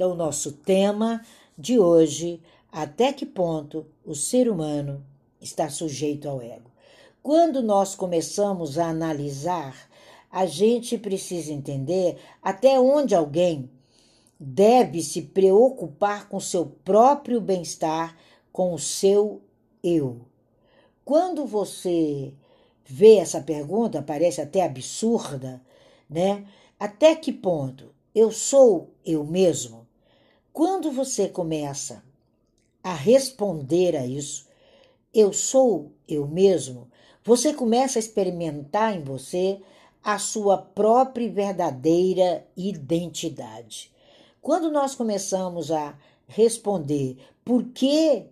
Então, nosso tema de hoje, até que ponto o ser humano está sujeito ao ego? Quando nós começamos a analisar, a gente precisa entender até onde alguém deve se preocupar com seu próprio bem-estar, com o seu eu. Quando você vê essa pergunta, parece até absurda, né? Até que ponto eu sou eu mesmo? Quando você começa a responder a isso, eu sou eu mesmo, você começa a experimentar em você a sua própria e verdadeira identidade. Quando nós começamos a responder por que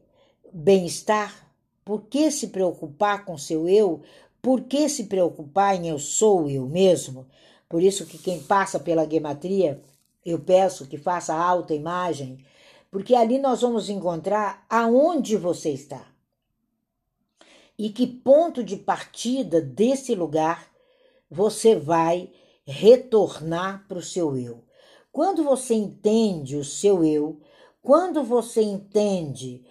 bem-estar, por que se preocupar com seu eu, por que se preocupar em eu sou eu mesmo? Por isso que quem passa pela gematria, eu peço que faça alta imagem, porque ali nós vamos encontrar aonde você está. E que ponto de partida desse lugar você vai retornar para o seu eu. Quando você entende o seu eu, quando você entende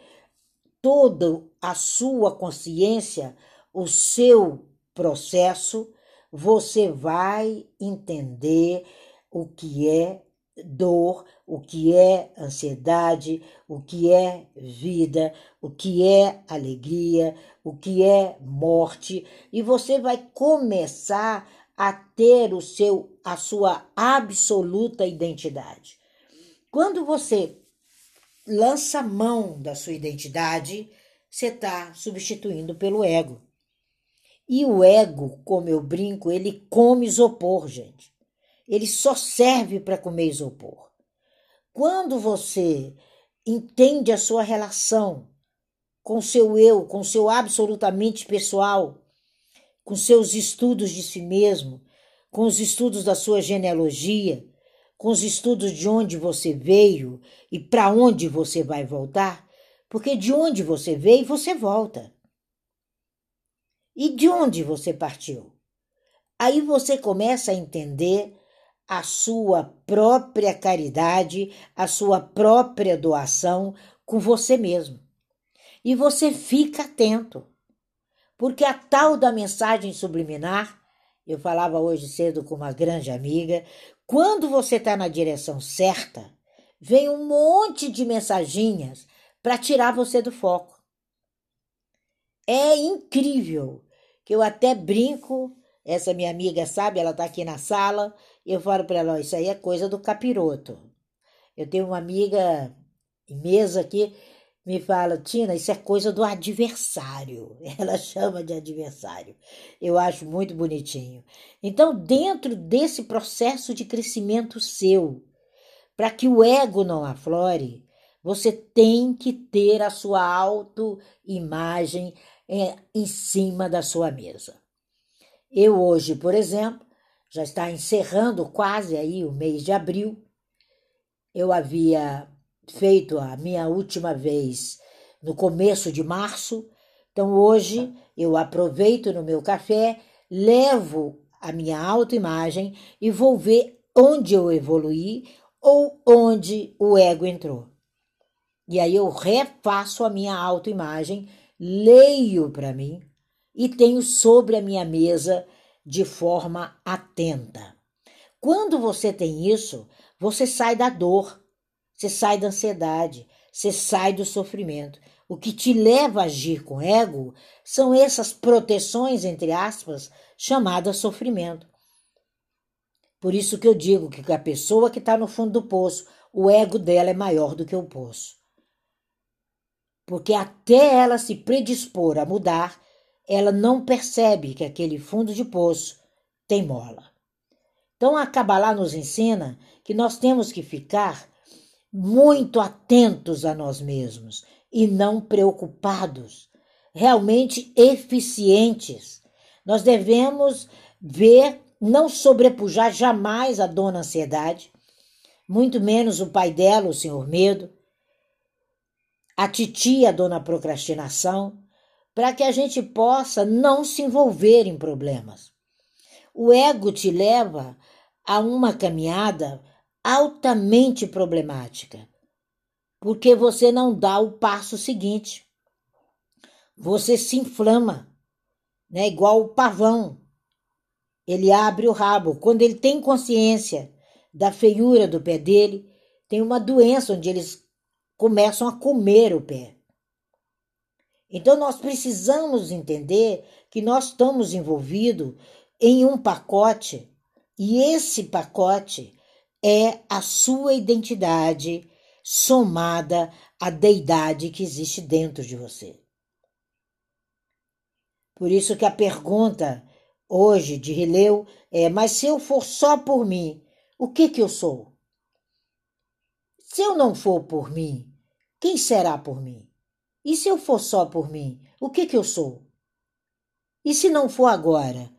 toda a sua consciência, o seu processo, você vai entender o que é dor, o que é ansiedade, o que é vida, o que é alegria, o que é morte, e você vai começar a ter o seu a sua absoluta identidade. Quando você lança mão da sua identidade, você está substituindo pelo ego. E o ego, como eu brinco, ele come isopor, gente. Ele só serve para comer isopor. Quando você entende a sua relação com seu eu, com seu absolutamente pessoal, com seus estudos de si mesmo, com os estudos da sua genealogia, com os estudos de onde você veio e para onde você vai voltar, porque de onde você veio, você volta. E de onde você partiu? Aí você começa a entender a sua própria caridade, a sua própria doação com você mesmo. E você fica atento. Porque a tal da mensagem subliminar, eu falava hoje cedo com uma grande amiga, quando você está na direção certa, vem um monte de mensaginhas para tirar você do foco. É incrível que eu até brinco, essa minha amiga sabe, ela está aqui na sala, eu falo para ela, isso aí é coisa do capiroto. Eu tenho uma amiga mesa aqui, me fala, Tina, isso é coisa do adversário. Ela chama de adversário. Eu acho muito bonitinho. Então, dentro desse processo de crescimento seu, para que o ego não aflore, você tem que ter a sua autoimagem é, em cima da sua mesa. Eu hoje, por exemplo, já está encerrando quase aí o mês de abril. Eu havia feito a minha última vez no começo de março. Então hoje eu aproveito no meu café, levo a minha autoimagem e vou ver onde eu evoluí ou onde o ego entrou. E aí eu refaço a minha autoimagem, leio para mim e tenho sobre a minha mesa de forma atenta. Quando você tem isso, você sai da dor, você sai da ansiedade, você sai do sofrimento. O que te leva a agir com ego são essas proteções, entre aspas, chamadas sofrimento. Por isso que eu digo que a pessoa que está no fundo do poço, o ego dela é maior do que o poço. Porque até ela se predispor a mudar, ela não percebe que aquele fundo de poço tem mola. Então a Kabbalah nos ensina que nós temos que ficar muito atentos a nós mesmos e não preocupados, realmente eficientes. Nós devemos ver, não sobrepujar jamais a dona ansiedade, muito menos o pai dela, o senhor medo, a titia, a dona procrastinação, para que a gente possa não se envolver em problemas. O ego te leva a uma caminhada altamente problemática, porque você não dá o passo seguinte. Você se inflama, né? Igual o pavão. Ele abre o rabo. Quando ele tem consciência da feiura do pé dele, tem uma doença onde eles começam a comer o pé. Então nós precisamos entender que nós estamos envolvidos em um pacote e esse pacote é a sua identidade somada à deidade que existe dentro de você. Por isso que a pergunta hoje de Rileu é: mas se eu for só por mim, o que que eu sou? Se eu não for por mim, quem será por mim? E se eu for só por mim, o que que eu sou? E se não for agora,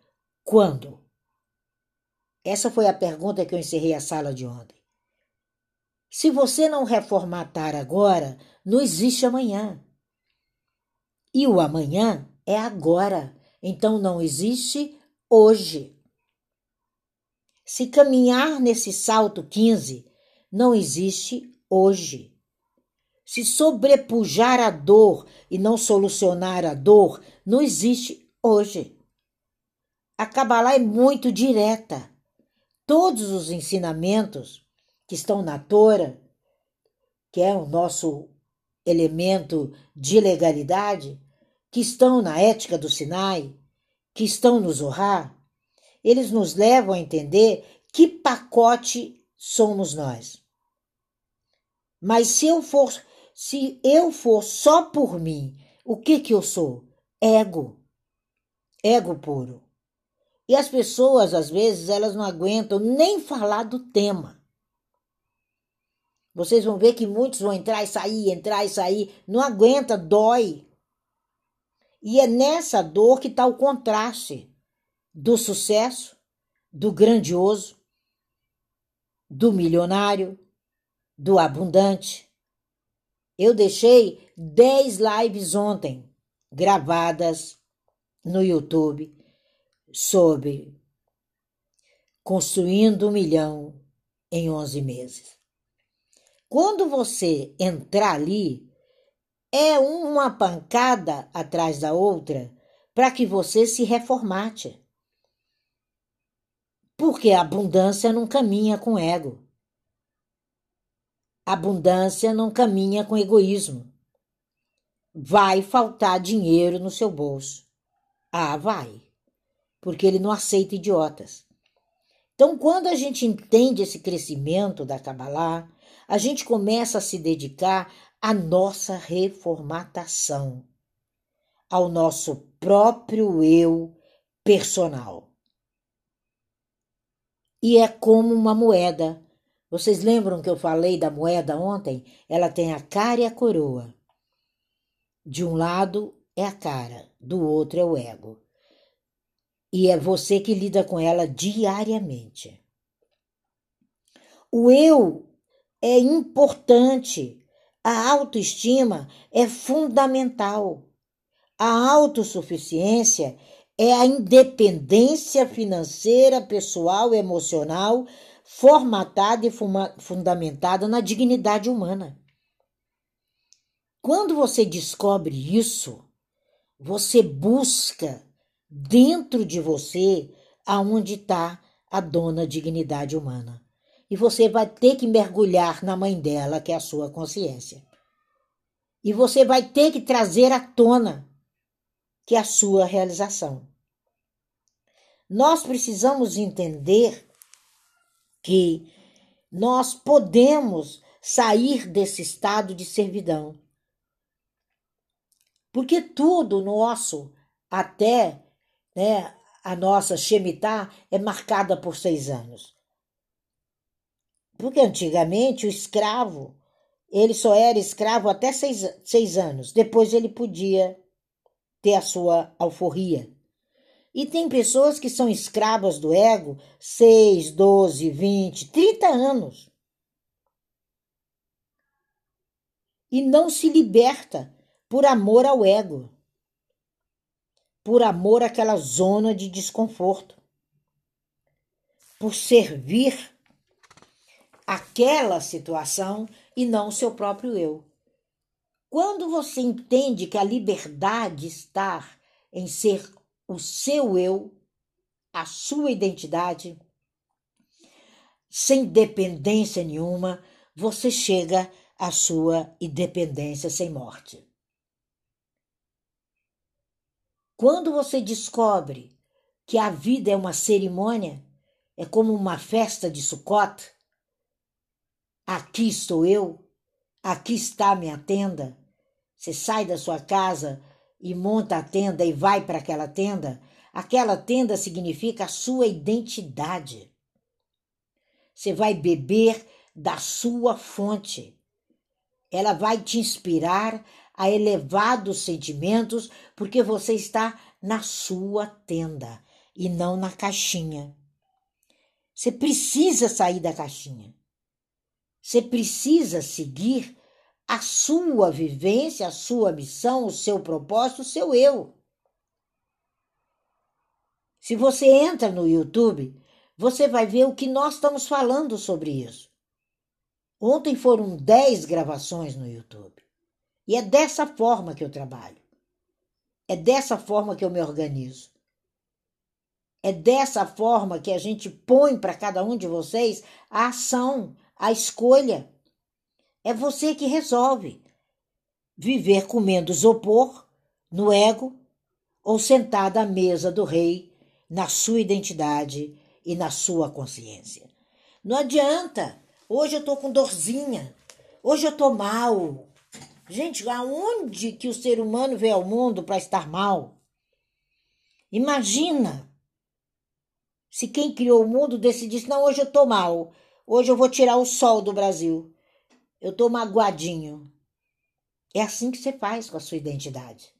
quando? Essa foi a pergunta que eu encerrei a sala de ontem. Se você não reformatar agora, não existe amanhã. E o amanhã é agora, então não existe hoje. Se caminhar nesse salto 15, não existe hoje. Se sobrepujar a dor e não solucionar a dor, não existe hoje. A Kabbalah é muito direta. Todos os ensinamentos que estão na Torá, que é o nosso elemento de legalidade, que estão na ética do Sinai, que estão no Zohar, eles nos levam a entender que pacote somos nós. Mas se eu for, se eu for só por mim, o que que eu sou? Ego. Ego puro. E as pessoas, às vezes, elas não aguentam nem falar do tema. Vocês vão ver que muitos vão entrar e sair, entrar e sair, não aguenta, dói. E é nessa dor que está o contraste do sucesso, do grandioso, do milionário, do abundante. Eu deixei 10 lives ontem gravadas no YouTube sobre construindo um milhão em 11 meses. Quando você entrar ali, é uma pancada atrás da outra para que você se reformate. Porque a abundância não caminha com ego. Abundância não caminha com egoísmo. Vai faltar dinheiro no seu bolso. Ah, vai. Porque ele não aceita idiotas. Então, quando a gente entende esse crescimento da Kabbalah, a gente começa a se dedicar a nossa reformatação, ao nosso próprio eu personal. E é como uma moeda. Vocês lembram que eu falei da moeda ontem? Ela tem a cara e a coroa. De um lado é a cara, do outro é o ego. E é você que lida com ela diariamente. O eu é importante a autoestima é fundamental. A autossuficiência é a independência financeira, pessoal, emocional, formatada e fundamentada na dignidade humana. Quando você descobre isso, você busca dentro de você aonde está a dona dignidade humana e você vai ter que mergulhar na mãe dela, que é a sua consciência. E você vai ter que trazer à tona, que é a sua realização. Nós precisamos entender que nós podemos sair desse estado de servidão. Porque tudo nosso, até né, a nossa Shemitah, é marcada por seis anos. Porque antigamente o escravo, ele só era escravo até seis, seis anos. Depois ele podia ter a sua alforria. E tem pessoas que são escravas do ego 6, 12, 20, 30 anos. E não se liberta por amor ao ego, por amor àquela zona de desconforto, por servir aquela situação e não o seu próprio eu. Quando você entende que a liberdade está em ser o seu eu, a sua identidade, sem dependência nenhuma, você chega à sua independência sem morte. Quando você descobre que a vida é uma cerimônia, é como uma festa de Sukkot, aqui estou eu, aqui está minha tenda. Você sai da sua casa e monta a tenda e vai para aquela tenda. Aquela tenda significa a sua identidade. Você vai beber da sua fonte. Ela vai te inspirar a elevados sentimentos, porque você está na sua tenda e não na caixinha. Você precisa sair da caixinha. Você precisa seguir a sua vivência, a sua missão, o seu propósito, o seu eu. Se você entra no YouTube, você vai ver o que nós estamos falando sobre isso. Ontem foram 10 gravações no YouTube. E é dessa forma que eu trabalho. É dessa forma que eu me organizo. É dessa forma que a gente põe para cada um de vocês a ação, a escolha. É você que resolve viver comendo isopor no ego ou sentado à mesa do rei na sua identidade e na sua consciência. Não adianta. Hoje eu tô com dorzinha. Hoje eu tô mal. Gente, aonde que o ser humano veio ao mundo para estar mal? Imagina se quem criou o mundo decidisse, não, hoje eu tô mal, hoje eu vou tirar o sol do Brasil, eu tô magoadinho. É assim que você faz com a sua identidade.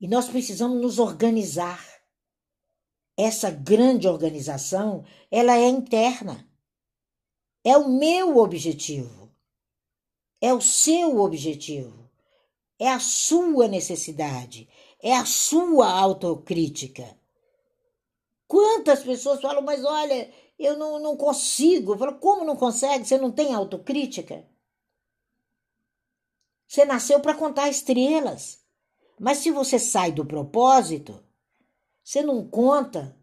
E nós precisamos nos organizar. Essa grande organização, ela é interna. É o meu objetivo. É o seu objetivo. É a sua necessidade. É a sua autocrítica. Quantas pessoas falam, mas olha, eu não, não consigo. Falo, como não consegue? Você não tem autocrítica? Você nasceu para contar estrelas. Mas se você sai do propósito, você não conta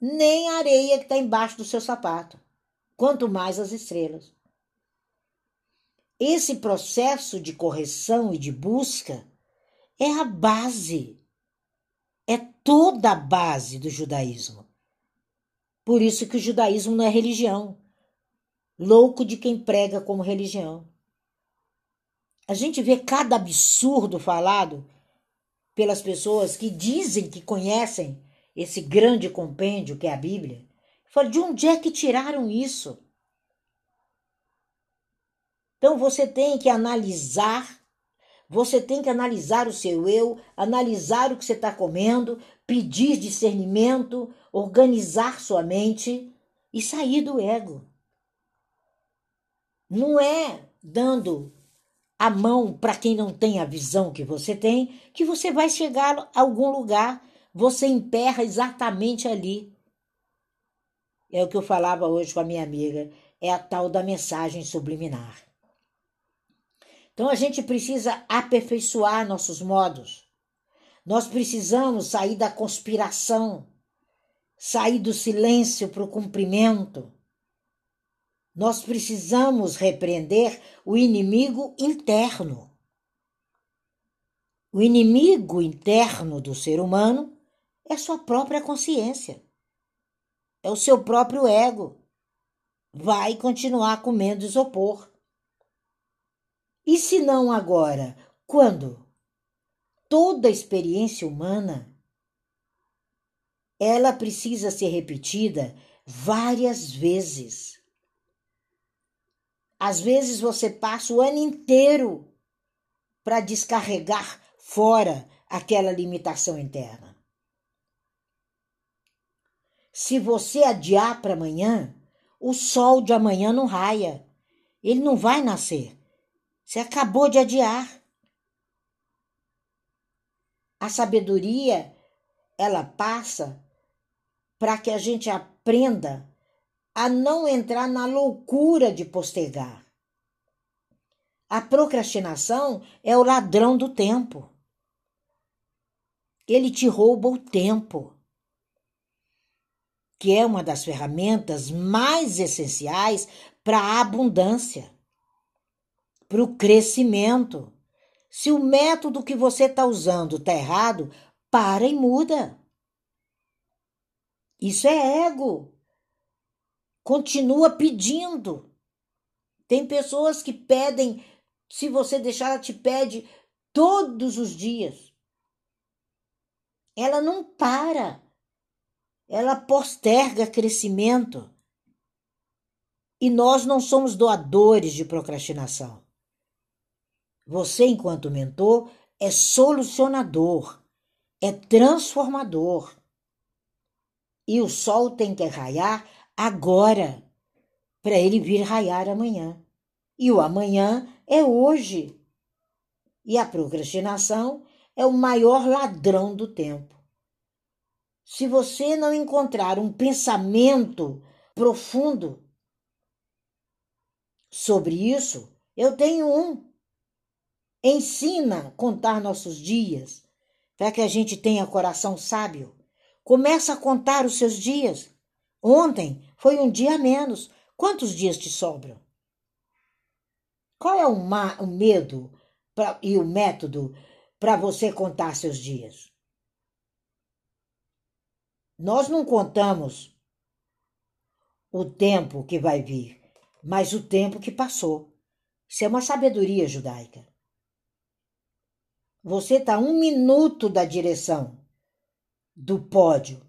nem a areia que está embaixo do seu sapato, quanto mais as estrelas. Esse processo de correção e de busca é a base é toda a base do judaísmo. Por isso que o judaísmo não é religião. Louco de quem prega como religião. A gente vê cada absurdo falado pelas pessoas que dizem que conhecem esse grande compêndio que é a Bíblia. Fala, de onde é que tiraram isso? Então você tem que analisar você tem que analisar o seu eu, analisar o que você está comendo, pedir discernimento, organizar sua mente e sair do ego. Não é dando a mão para quem não tem a visão que você tem que você vai chegar a algum lugar. Você emperra exatamente ali. É o que eu falava hoje com a minha amiga. É a tal da mensagem subliminar. Então a gente precisa aperfeiçoar nossos modos. Nós precisamos sair da conspiração, sair do silêncio para o cumprimento. Nós precisamos repreender o inimigo interno. O inimigo interno do ser humano é sua própria consciência, é o seu próprio ego. Vai continuar comendo isopor. E se não agora, quando? Toda experiência humana ela precisa ser repetida várias vezes. Às vezes você passa o ano inteiro para descarregar fora aquela limitação interna. Se você adiar para amanhã, o sol de amanhã não raia. Ele não vai nascer. Você acabou de adiar. A sabedoria, ela passa para que a gente aprenda a não entrar na loucura de postergar. A procrastinação é o ladrão do tempo. Ele te rouba o tempo, que é uma das ferramentas mais essenciais para a abundância, para o crescimento. Se o método que você está usando está errado, para e muda. Isso é ego. Continua pedindo. Tem pessoas que pedem, se você deixar, ela te pede todos os dias. Ela não para. Ela posterga crescimento. E nós não somos doadores de procrastinação. Você, enquanto mentor, é solucionador, é transformador. E o sol tem que raiar agora, para ele vir raiar amanhã. E o amanhã é hoje. E a procrastinação é o maior ladrão do tempo. Se você não encontrar um pensamento profundo sobre isso, eu tenho um. Ensina a contar nossos dias, para que a gente tenha coração sábio. Começa a contar os seus dias. Ontem foi um dia a menos. Quantos dias te sobram? Qual é o, o medo pra, e o método para você contar seus dias? Nós não contamos o tempo que vai vir, mas o tempo que passou. Isso é uma sabedoria judaica. Você está um minuto da direção do pódio,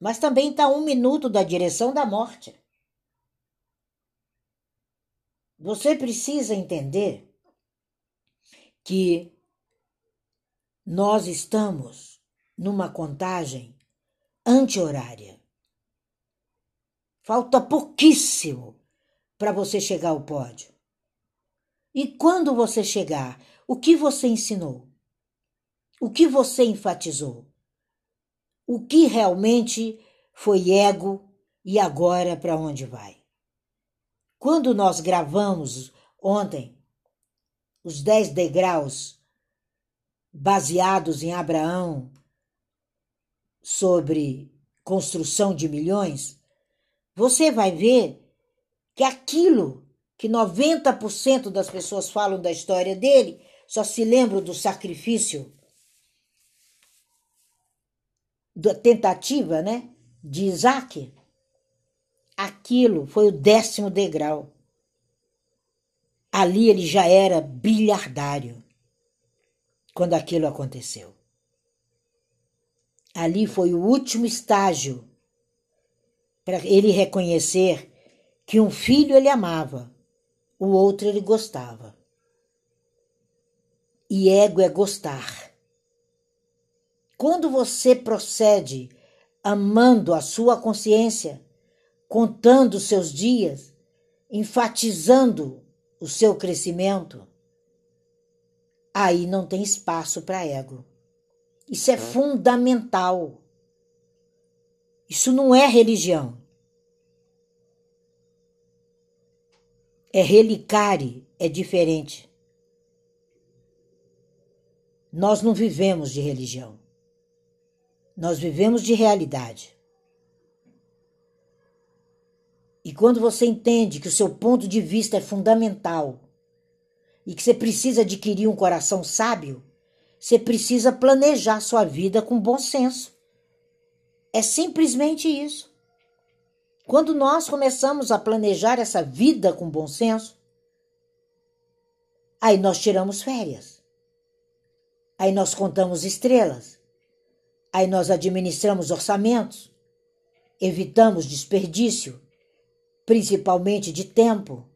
mas também está um minuto da direção da morte. Você precisa entender que nós estamos numa contagem anti-horária. Falta pouquíssimo para você chegar ao pódio. E quando você chegar, o que você ensinou? O que você enfatizou? O que realmente foi ego e agora para onde vai? Quando nós gravamos ontem os dez degraus baseados em Abraão sobre construção de milhões, você vai ver que aquilo que 90% das pessoas falam da história dele só se lembram do sacrifício, da tentativa, né, de Isaac. Aquilo foi o décimo degrau. Ali ele já era bilhardário quando aquilo aconteceu. Ali foi o último estágio para ele reconhecer que um filho ele amava, o outro ele gostava. E ego é gostar. Quando você procede amando a sua consciência, contando seus dias, enfatizando o seu crescimento, aí não tem espaço para ego. Isso é fundamental. Isso não é religião. É relicare, é diferente. Nós não vivemos de religião. Nós vivemos de realidade. E quando você entende que o seu ponto de vista é fundamental e que você precisa adquirir um coração sábio, você precisa planejar sua vida com bom senso. É simplesmente isso. Quando nós começamos a planejar essa vida com bom senso, aí nós tiramos férias. Aí nós contamos estrelas. Aí nós administramos orçamentos. Evitamos desperdício, principalmente de tempo,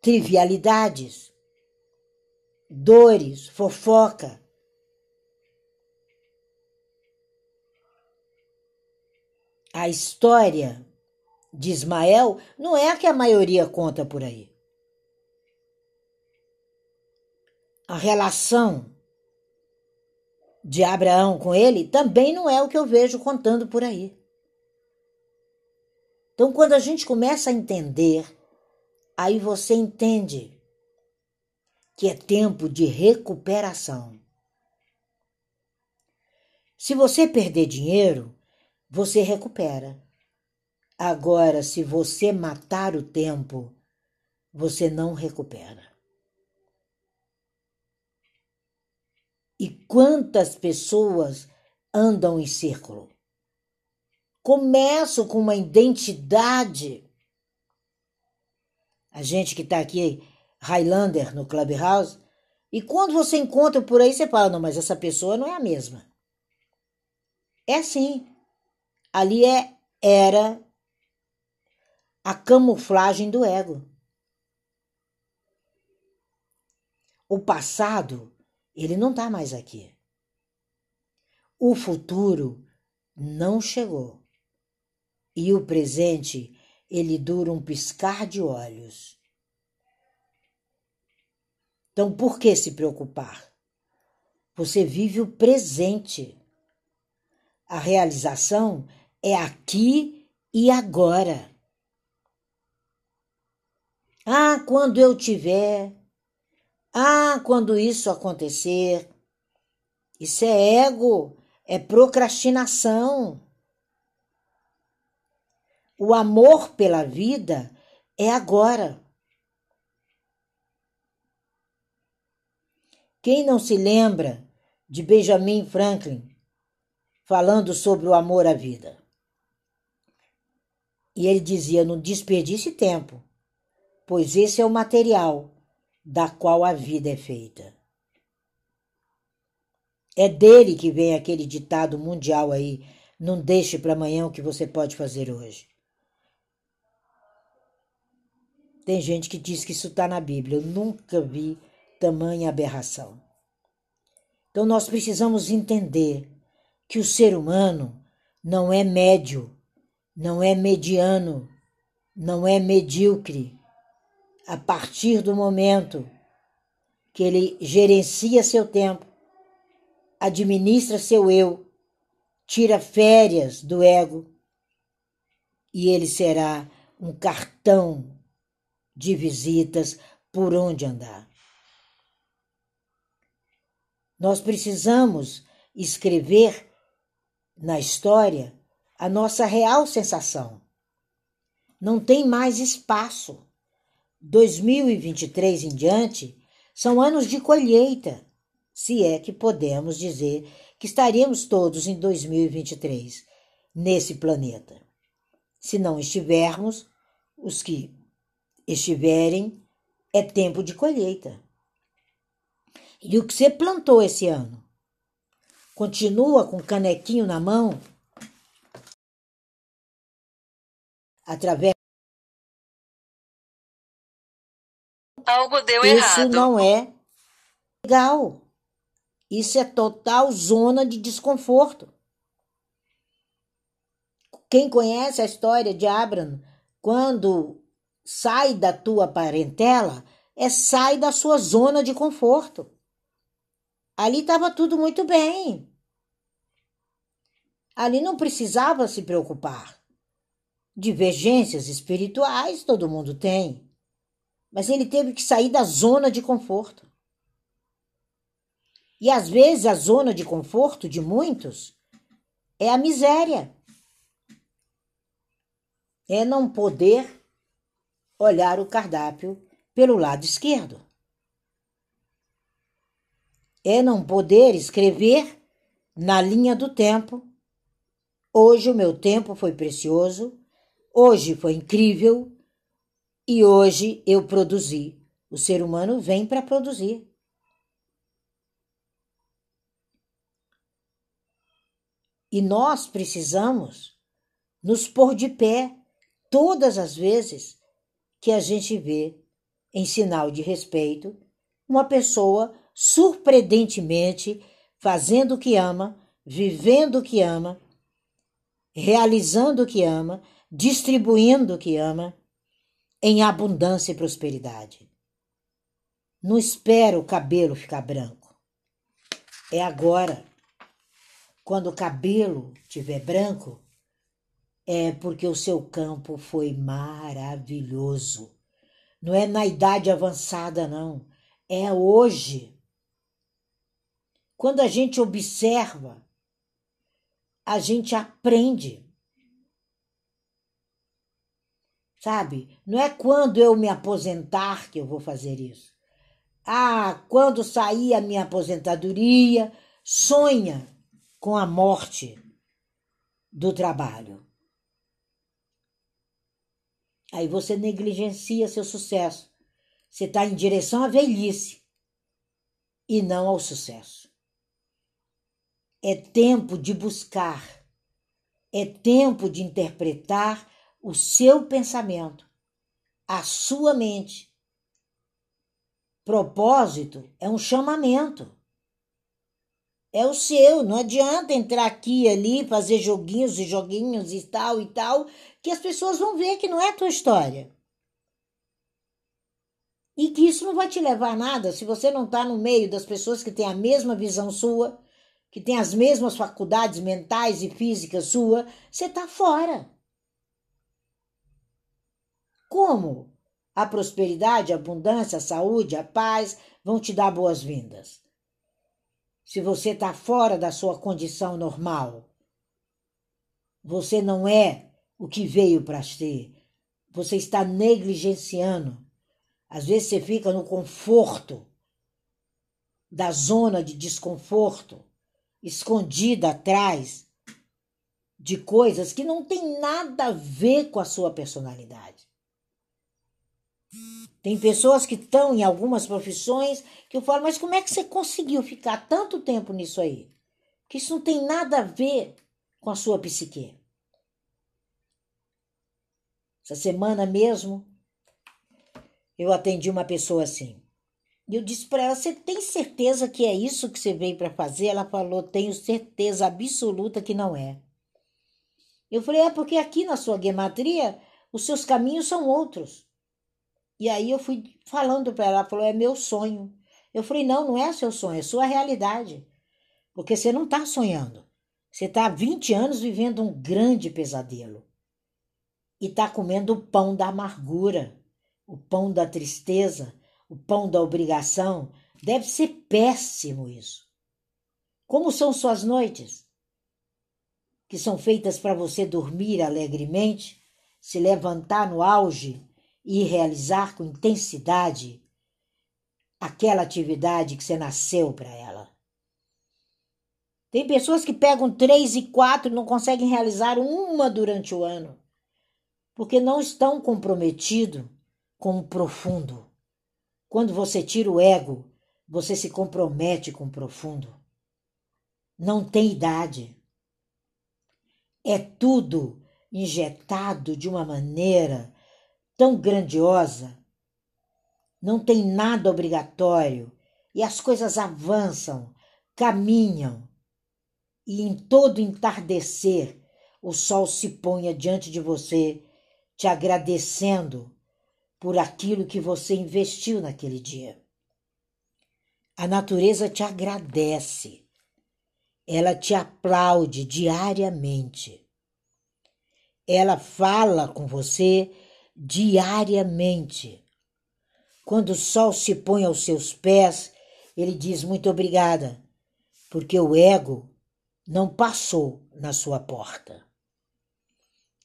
trivialidades, dores, fofoca, a história de Ismael não é a que a maioria conta por aí. A relação de Abraão com ele também não é o que eu vejo contando por aí. Então, quando a gente começa a entender, aí você entende que é tempo de recuperação. Se você perder dinheiro, você recupera. Agora, se você matar o tempo, você não recupera. E quantas pessoas andam em círculo? Começo com uma identidade. A gente que está aqui, Highlander, no Clubhouse, e quando você encontra por aí, você fala: não, mas essa pessoa não é a mesma. É assim. Ali é era a camuflagem do ego. O passado, ele não está mais aqui. O futuro não chegou. E o presente, ele dura um piscar de olhos. Então, por que se preocupar? Você vive o presente. A realização é aqui e agora. Ah, quando eu tiver. Ah, quando isso acontecer. Isso é ego, é procrastinação. O amor pela vida é agora. Quem não se lembra de Benjamin Franklin falando sobre o amor à vida. E ele dizia: não desperdice tempo, pois esse é o material da qual a vida é feita. É dele que vem aquele ditado mundial aí: não deixe para amanhã o que você pode fazer hoje. Tem gente que diz que isso está na Bíblia. Eu nunca vi tamanha aberração. Então nós precisamos entender que o ser humano não é médio, não é mediano, não é medíocre. A partir do momento que ele gerencia seu tempo, administra seu eu, tira férias do ego, e ele será um cartão de visitas por onde andar. Nós precisamos escrever na história a nossa real sensação. Não tem mais espaço. 2023 em diante são anos de colheita, se é que podemos dizer que estaremos todos em 2023 nesse planeta. Se não estivermos, os que estiverem, é tempo de colheita. E o que você plantou esse ano? continua com o canequinho na mão, através. Algo deu Isso errado. Isso não é legal. Isso é total zona de desconforto. Quem conhece a história de Abraham, quando sai da tua parentela, é sai da sua zona de conforto. Ali estava tudo muito bem. Ali não precisava se preocupar. Divergências espirituais todo mundo tem, mas ele teve que sair da zona de conforto. E às vezes a zona de conforto de muitos é a miséria. É não poder olhar o cardápio pelo lado esquerdo. É não poder escrever na linha do tempo Hoje o meu tempo foi precioso, hoje foi incrível e hoje eu produzi. O ser humano vem para produzir. E nós precisamos nos pôr de pé todas as vezes que a gente vê, em sinal de respeito, uma pessoa surpreendentemente fazendo o que ama, vivendo o que ama realizando o que ama, distribuindo o que ama, em abundância e prosperidade. Não espera o cabelo ficar branco. É agora. Quando o cabelo estiver branco, é porque o seu campo foi maravilhoso. Não é na idade avançada, não. É hoje. Quando a gente observa, a gente aprende. Sabe? Não é quando eu me aposentar que eu vou fazer isso. Ah, quando sair a minha aposentadoria, sonha com a morte do trabalho. Aí você negligencia seu sucesso. Você está em direção à velhice e não ao sucesso. É tempo de buscar, é tempo de interpretar o seu pensamento, a sua mente. Propósito é um chamamento. É o seu, não adianta entrar aqui e ali, fazer joguinhos e joguinhos e tal e tal, que as pessoas vão ver que não é a tua história. E que isso não vai te levar a nada se você não está no meio das pessoas que têm a mesma visão sua, que têm as mesmas faculdades mentais e físicas sua, você está fora. Como a prosperidade, a abundância, a saúde, a paz vão te dar boas-vindas? Se você está fora da sua condição normal, você não é o que veio para ser. Você está negligenciando. Às vezes você fica no conforto da zona de desconforto, escondida atrás de coisas que não tem nada a ver com a sua personalidade. Tem pessoas que estão em algumas profissões que eu falo, mas como é que você conseguiu ficar tanto tempo nisso aí? Que isso não tem nada a ver com a sua psique. Essa semana mesmo, eu atendi uma pessoa assim. E eu disse para ela: Você tem certeza que é isso que você veio para fazer? Ela falou: Tenho certeza absoluta que não é. Eu falei: É porque aqui na sua gematria os seus caminhos são outros. E aí eu fui falando para ela: Ela falou: É meu sonho. Eu falei: Não, não é seu sonho, é sua realidade. Porque você não está sonhando. Você está há 20 anos vivendo um grande pesadelo e está comendo o pão da amargura, o pão da tristeza, o pão da obrigação. Deve ser péssimo isso. Como são suas noites? Que são feitas para você dormir alegremente, se levantar no auge e realizar com intensidade aquela atividade que você nasceu para ela. Tem pessoas que pegam três e quatro e não conseguem realizar uma durante o ano porque não estão comprometidos com o profundo. Quando você tira o ego, você se compromete com o profundo. Não tem idade. É tudo injetado de uma maneira tão grandiosa. Não tem nada obrigatório e as coisas avançam, caminham. E em todo entardecer, o sol se põe diante de você te agradecendo por aquilo que você investiu naquele dia. A natureza te agradece, ela te aplaude diariamente, ela fala com você diariamente. Quando o sol se põe aos seus pés, ele diz muito obrigada, porque o ego não passou na sua porta.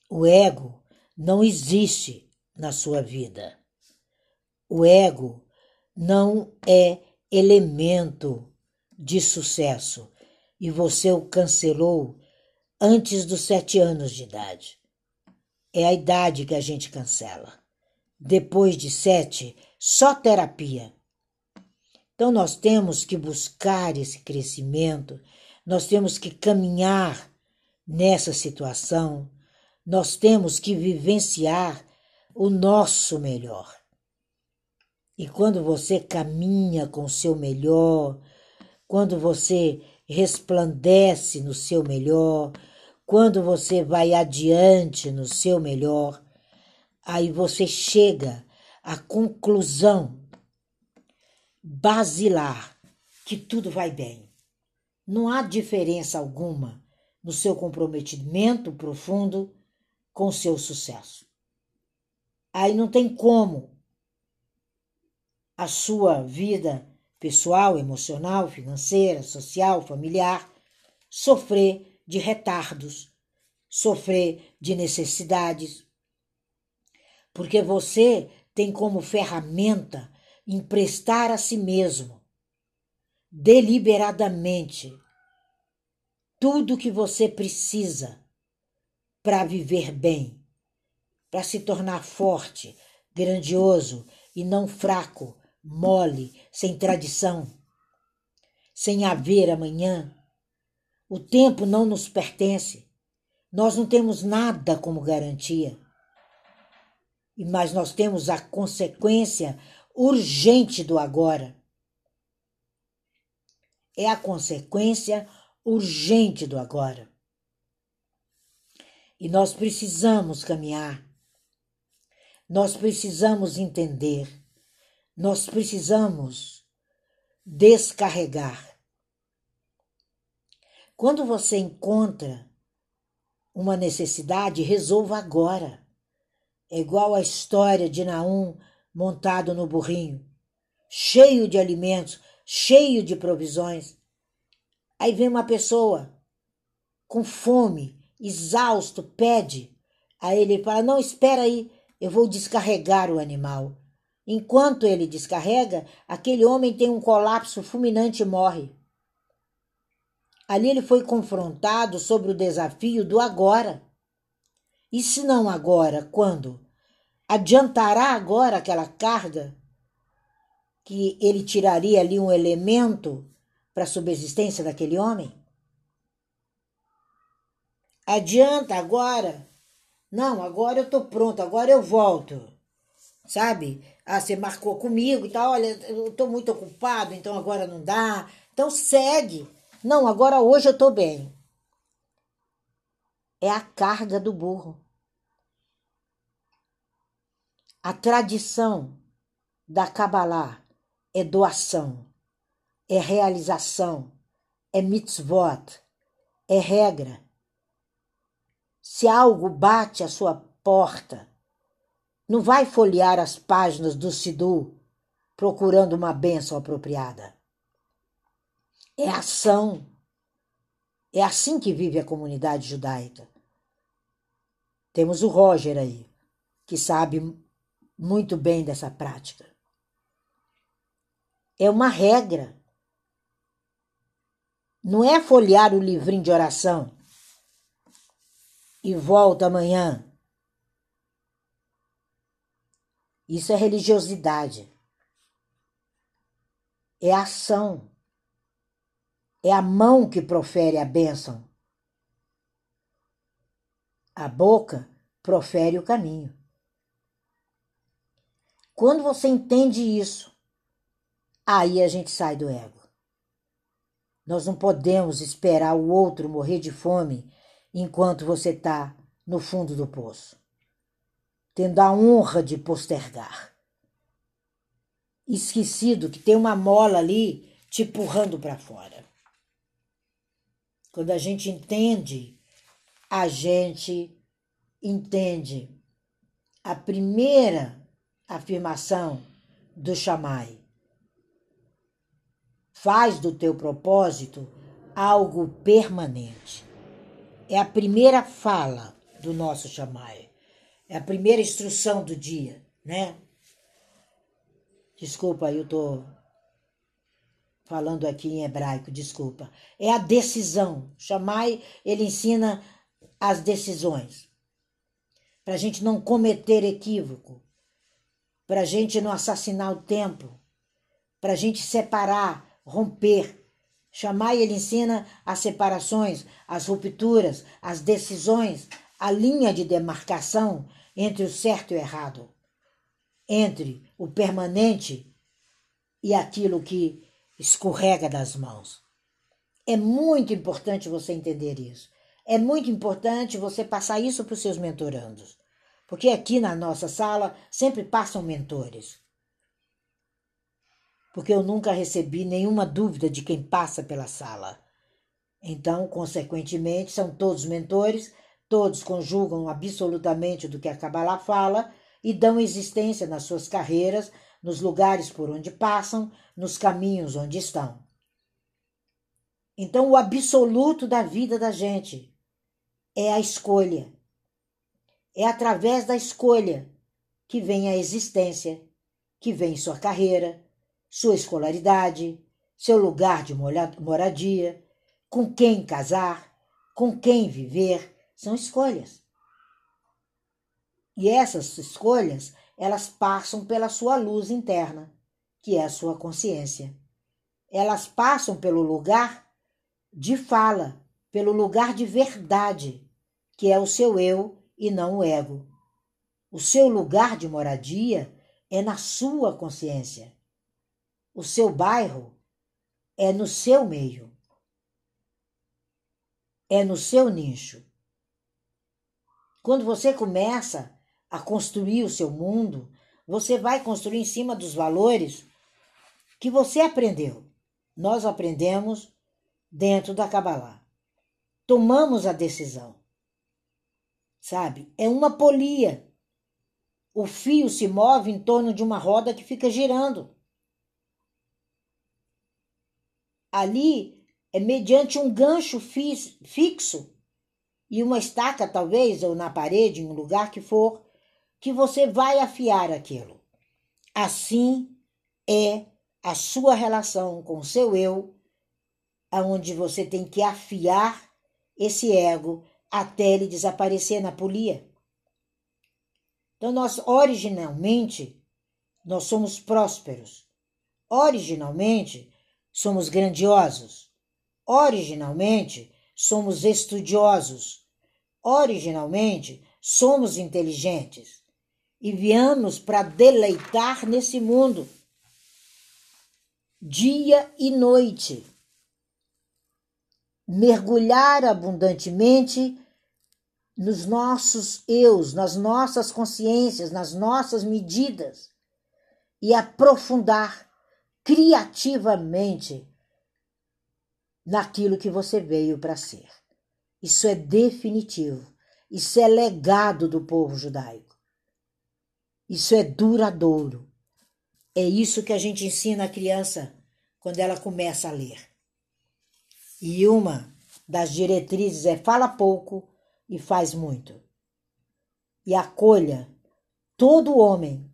O ego não existe na sua vida. O ego não é elemento de sucesso e você o cancelou antes dos sete anos de idade. É a idade que a gente cancela. Depois de sete, só terapia. Então nós temos que buscar esse crescimento, nós temos que caminhar nessa situação nós temos que vivenciar o nosso melhor. E quando você caminha com o seu melhor, quando você resplandece no seu melhor, quando você vai adiante no seu melhor, aí você chega à conclusão basilar que tudo vai bem. Não há diferença alguma no seu comprometimento profundo com seu sucesso. Aí não tem como a sua vida pessoal, emocional, financeira, social, familiar sofrer de retardos, sofrer de necessidades. Porque você tem como ferramenta emprestar a si mesmo, deliberadamente, tudo que você precisa para viver bem, para se tornar forte, grandioso e não fraco, mole, sem tradição, sem haver amanhã. O tempo não nos pertence. Nós não temos nada como garantia. Mas nós temos a consequência urgente do agora. É a consequência urgente do agora. E nós precisamos caminhar, nós precisamos entender, nós precisamos descarregar. Quando você encontra uma necessidade, resolva agora. É igual a história de Naum montado no burrinho, cheio de alimentos, cheio de provisões. Aí vem uma pessoa com fome, exausto, pede. Aí ele fala: Não, espera aí, eu vou descarregar o animal. Enquanto ele descarrega, aquele homem tem um colapso fulminante e morre. Ali ele foi confrontado sobre o desafio do agora. E se não agora, quando? Adiantará agora aquela carga que ele tiraria ali um elemento para a subsistência daquele homem? Adianta agora? Não, agora eu estou pronto, agora eu volto. Sabe? Ah, você marcou comigo e tal, olha, eu estou muito ocupado, então agora não dá. Então segue. Não, agora hoje eu estou bem. É a carga do burro. A tradição da Kabbalah é doação, é realização, é mitzvot, é regra. Se algo bate à sua porta, não vai folhear as páginas do Sidu procurando uma bênção apropriada é ação. É assim que vive a comunidade judaica. Temos o Roger aí, que sabe muito bem dessa prática. É uma regra. Não é folhear o livrinho de oração e volta amanhã. Isso é religiosidade. É ação. É a mão que profere a bênção. A boca profere o caminho. Quando você entende isso, aí a gente sai do ego. Nós não podemos esperar o outro morrer de fome enquanto você está no fundo do poço, tendo a honra de postergar. Esquecido que tem uma mola ali te empurrando para fora. Quando a gente entende, a gente entende a primeira afirmação do chamai. Faz do teu propósito algo permanente. É a primeira fala do nosso chamai. É a primeira instrução do dia, né? Desculpa, eu tô falando aqui em hebraico, desculpa, é a decisão. Chamai, ele ensina as decisões. Para a gente não cometer equívoco, para a gente não assassinar o tempo, para a gente separar, romper. Chamai, ele ensina as separações, as rupturas, as decisões, a linha de demarcação entre o certo e o errado, entre o permanente e aquilo que escorrega das mãos. É muito importante você entender isso. É muito importante você passar isso para os seus mentorandos. Porque aqui na nossa sala sempre passam mentores. Porque eu nunca recebi nenhuma dúvida de quem passa pela sala. Então, consequentemente, são todos mentores, todos conjugam absolutamente do que a Kabbalah fala e dão existência nas suas carreiras, nos lugares por onde passam, nos caminhos onde estão. Então, o absoluto da vida da gente é a escolha. É através da escolha que vem a existência, que vem sua carreira, sua escolaridade, seu lugar de moradia, com quem casar, com quem viver, são escolhas. E essas escolhas, elas passam pela sua luz interna, que é a sua consciência. Elas passam pelo lugar de fala, pelo lugar de verdade, que é o seu eu e não o ego. O seu lugar de moradia é na sua consciência. O seu bairro é no seu meio. É no seu nicho. Quando você começa a construir o seu mundo, você vai construir em cima dos valores que você aprendeu. Nós aprendemos dentro da Kabbalah. Tomamos a decisão. Sabe? É uma polia. O fio se move em torno de uma roda que fica girando. Ali é mediante um gancho fixo e uma estaca, talvez, ou na parede, em um lugar que for, que você vai afiar aquilo. Assim é a sua relação com o seu eu aonde você tem que afiar esse ego até ele desaparecer na polia. Então nós originalmente nós somos prósperos. Originalmente somos grandiosos. Originalmente somos estudiosos. Originalmente somos inteligentes e viemos para deleitar nesse mundo dia e noite mergulhar abundantemente nos nossos eus, nas nossas consciências, nas nossas medidas e aprofundar criativamente naquilo que você veio para ser. Isso é definitivo. Isso é legado do povo judaico. Isso é duradouro. É isso que a gente ensina a criança quando ela começa a ler. E uma das diretrizes é fala pouco e faz muito. E acolha todo homem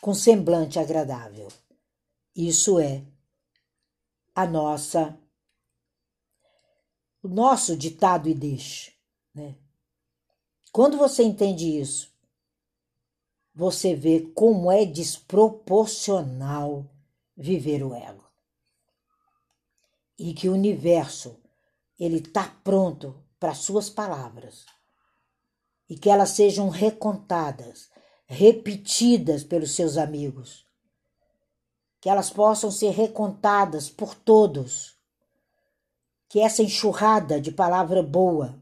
com semblante agradável. Isso é a nossa o nosso ditado e deixe, né? Quando você entende isso, você vê como é desproporcional viver o ego. E que o universo ele está pronto para suas palavras. E que elas sejam recontadas, repetidas pelos seus amigos, que elas possam ser recontadas por todos, que essa enxurrada de palavra boa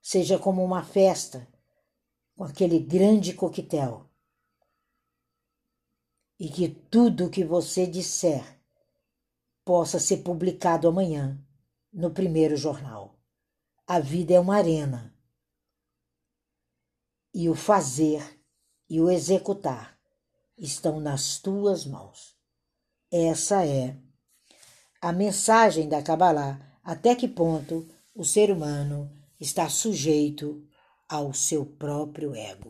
seja como uma festa com aquele grande coquetel e que tudo o que você disser possa ser publicado amanhã no primeiro jornal. A vida é uma arena. E o fazer e o executar estão nas tuas mãos. Essa é a mensagem da Kabbalah, até que ponto o ser humano está sujeito ao seu próprio ego.